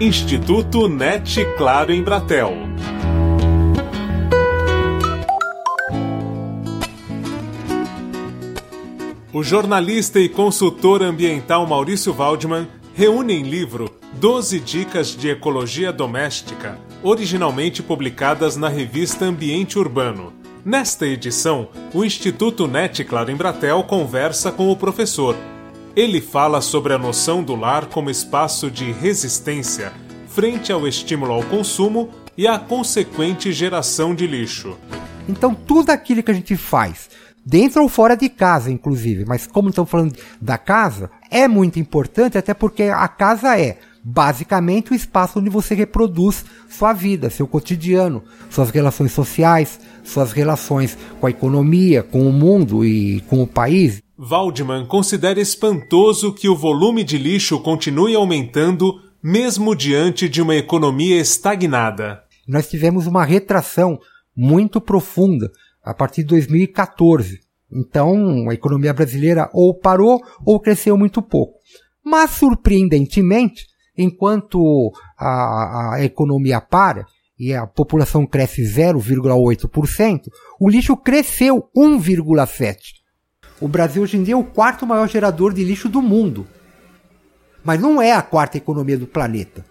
Instituto NET Claro em Bratel. O jornalista e consultor ambiental Maurício Waldman reúne em livro 12 dicas de ecologia doméstica, originalmente publicadas na revista Ambiente Urbano. Nesta edição, o Instituto NET Claro em Bratel conversa com o professor. Ele fala sobre a noção do lar como espaço de resistência frente ao estímulo ao consumo e à consequente geração de lixo. Então, tudo aquilo que a gente faz dentro ou fora de casa, inclusive. Mas como estamos falando da casa, é muito importante, até porque a casa é basicamente o espaço onde você reproduz sua vida, seu cotidiano, suas relações sociais, suas relações com a economia, com o mundo e com o país. Waldman considera espantoso que o volume de lixo continue aumentando mesmo diante de uma economia estagnada. Nós tivemos uma retração muito profunda a partir de 2014. Então, a economia brasileira ou parou ou cresceu muito pouco. Mas, surpreendentemente, enquanto a, a economia para e a população cresce 0,8%, o lixo cresceu 1,7%. O Brasil hoje em dia é o quarto maior gerador de lixo do mundo. Mas não é a quarta economia do planeta.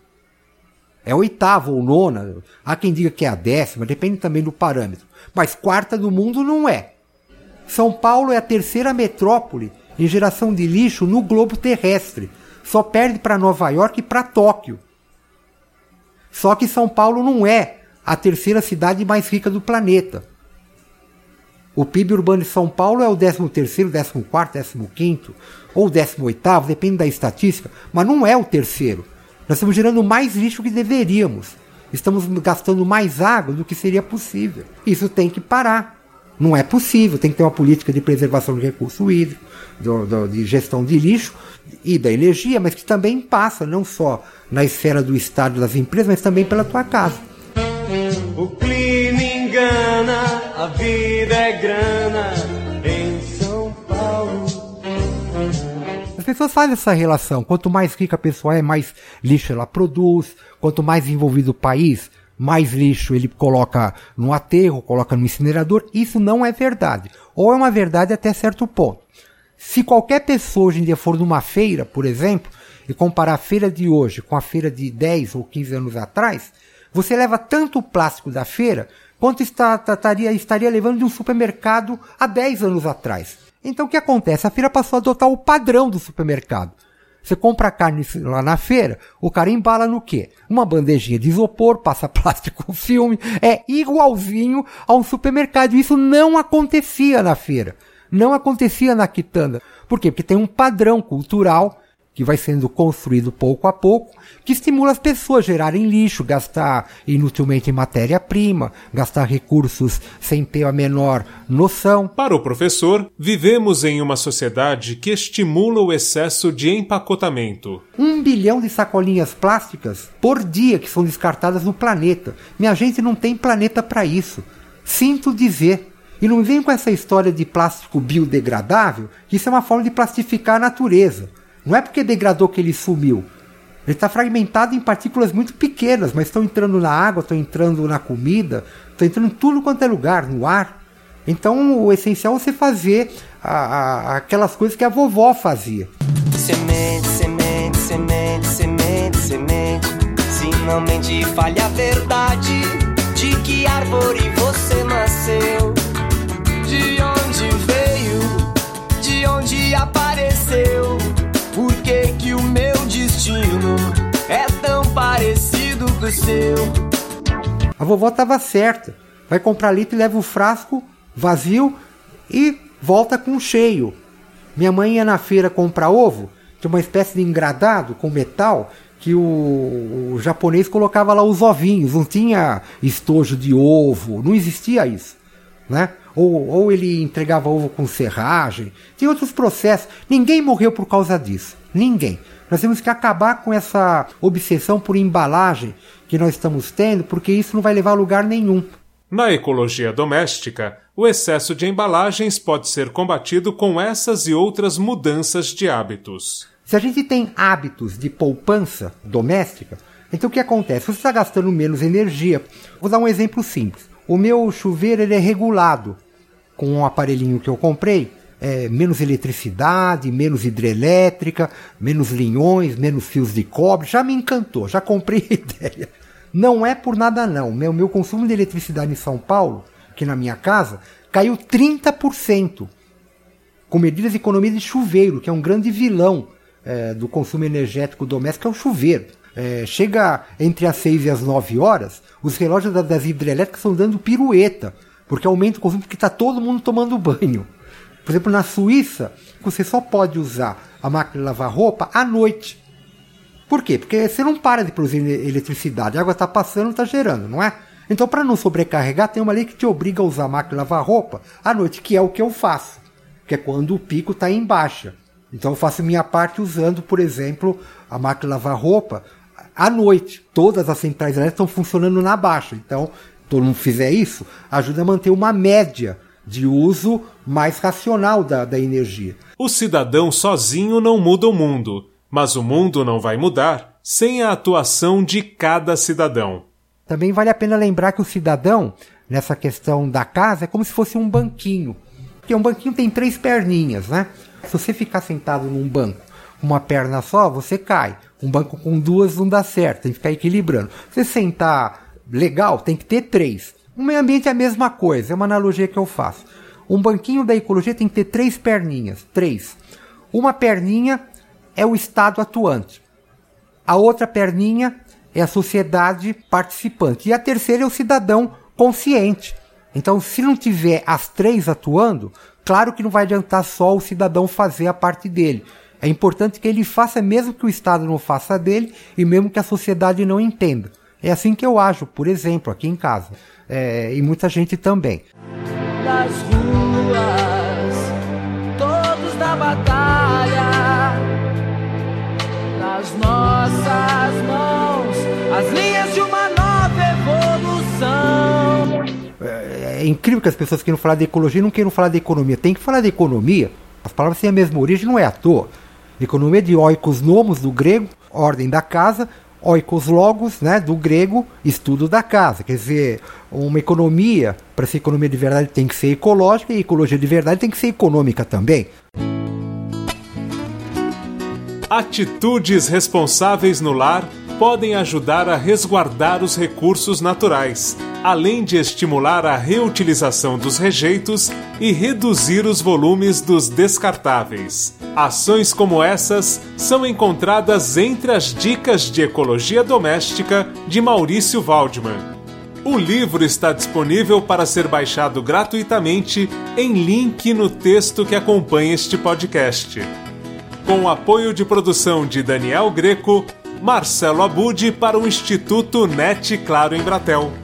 É a oitava ou nona. Há quem diga que é a décima, depende também do parâmetro. Mas quarta do mundo não é. São Paulo é a terceira metrópole em geração de lixo no globo terrestre. Só perde para Nova York e para Tóquio. Só que São Paulo não é a terceira cidade mais rica do planeta. O PIB urbano de São Paulo é o 13º, 14º, 15º ou 18º, depende da estatística, mas não é o terceiro. Nós estamos gerando mais lixo que deveríamos. Estamos gastando mais água do que seria possível. Isso tem que parar. Não é possível. Tem que ter uma política de preservação de recurso hídrico, do, do, de gestão de lixo e da energia, mas que também passa não só na esfera do Estado e das empresas, mas também pela tua casa. A vida é grana em São Paulo. As pessoas fazem essa relação. Quanto mais rica a pessoa é, mais lixo ela produz. Quanto mais envolvido o país, mais lixo ele coloca no aterro, coloca no incinerador. Isso não é verdade. Ou é uma verdade até certo ponto. Se qualquer pessoa hoje em dia for numa feira, por exemplo, e comparar a feira de hoje com a feira de 10 ou 15 anos atrás, você leva tanto o plástico da feira quanto está, estaria, estaria levando de um supermercado há 10 anos atrás. Então o que acontece? A feira passou a adotar o padrão do supermercado. Você compra carne lá na feira, o cara embala no quê? Uma bandejinha de isopor, passa plástico filme, é igualzinho a um supermercado. Isso não acontecia na feira. Não acontecia na quitanda. Por quê? Porque tem um padrão cultural que vai sendo construído pouco a pouco, que estimula as pessoas a gerarem lixo, gastar inutilmente em matéria-prima, gastar recursos sem ter a menor noção. Para o professor, vivemos em uma sociedade que estimula o excesso de empacotamento. Um bilhão de sacolinhas plásticas por dia que são descartadas no planeta. Minha gente não tem planeta para isso. Sinto dizer. E não vem com essa história de plástico biodegradável, que isso é uma forma de plastificar a natureza. Não é porque degradou que ele sumiu. Ele está fragmentado em partículas muito pequenas, mas estão entrando na água, estão entrando na comida, estão entrando em tudo quanto é lugar, no ar. Então o essencial é você fazer a, a, aquelas coisas que a vovó fazia. Semente, semente, semente, semente, semente. Se não mente, fale a verdade. De que árvore você nasceu? Seu? A vovó estava certa. Vai comprar litro e leva o frasco vazio e volta com cheio. Minha mãe ia na feira comprar ovo, tinha uma espécie de engradado com metal que o, o, japonês colocava lá os ovinhos, não tinha estojo de ovo, não existia isso, né? Ou, ou ele entregava ovo com serragem, tinha outros processos. Ninguém morreu por causa disso, ninguém. Nós temos que acabar com essa obsessão por embalagem que nós estamos tendo, porque isso não vai levar a lugar nenhum. Na ecologia doméstica, o excesso de embalagens pode ser combatido com essas e outras mudanças de hábitos. Se a gente tem hábitos de poupança doméstica, Então o que acontece? Você está gastando menos energia. Vou dar um exemplo simples. O meu chuveiro ele é regulado com um aparelhinho que eu comprei. É, menos eletricidade, menos hidrelétrica, menos linhões, menos fios de cobre. Já me encantou, já comprei a ideia. Não é por nada não. Meu, meu consumo de eletricidade em São Paulo, aqui na minha casa, caiu 30%. Com medidas de economia de chuveiro, que é um grande vilão é, do consumo energético doméstico, é o chuveiro. É, chega entre as 6 e as 9 horas, os relógios das hidrelétricas estão dando pirueta, porque aumenta o consumo porque está todo mundo tomando banho. Por exemplo, na Suíça, você só pode usar a máquina de lavar roupa à noite. Por quê? Porque você não para de produzir eletricidade, a água está passando, está gerando, não é? Então, para não sobrecarregar, tem uma lei que te obriga a usar a máquina de lavar roupa à noite, que é o que eu faço, que é quando o pico está em baixa. Então, eu faço minha parte usando, por exemplo, a máquina de lavar roupa à noite. Todas as centrais elétricas estão funcionando na baixa. Então, todo mundo fizer isso, ajuda a manter uma média de uso mais racional da, da energia. O cidadão sozinho não muda o mundo mas o mundo não vai mudar sem a atuação de cada cidadão. Também vale a pena lembrar que o cidadão, nessa questão da casa, é como se fosse um banquinho. Porque um banquinho tem três perninhas, né? Se você ficar sentado num banco com uma perna só, você cai. Um banco com duas não dá certo, tem que ficar equilibrando. Se você sentar legal, tem que ter três. O meio ambiente é a mesma coisa, é uma analogia que eu faço. Um banquinho da ecologia tem que ter três perninhas, três. Uma perninha é o Estado atuante. A outra perninha é a sociedade participante. E a terceira é o cidadão consciente. Então, se não tiver as três atuando, claro que não vai adiantar só o cidadão fazer a parte dele. É importante que ele faça, mesmo que o Estado não faça dele, e mesmo que a sociedade não entenda. É assim que eu ajo, por exemplo, aqui em casa. É, e muita gente também. Das ruas, todos da batalha nas nossas mãos as linhas de uma nova evolução. É, é incrível que as pessoas queiram falar de ecologia não queiram falar de economia. Tem que falar de economia. As palavras têm a mesma origem, não é à toa. Economia de oikos nomos, do grego, ordem da casa, oikos logos, né, do grego, estudo da casa. Quer dizer, uma economia, para ser economia de verdade, tem que ser ecológica e ecologia de verdade tem que ser econômica também. Atitudes responsáveis no lar podem ajudar a resguardar os recursos naturais, além de estimular a reutilização dos rejeitos e reduzir os volumes dos descartáveis. Ações como essas são encontradas entre as dicas de ecologia doméstica de Maurício Waldman. O livro está disponível para ser baixado gratuitamente em link no texto que acompanha este podcast com apoio de produção de Daniel Greco, Marcelo Abude para o Instituto NET Claro em Bratel.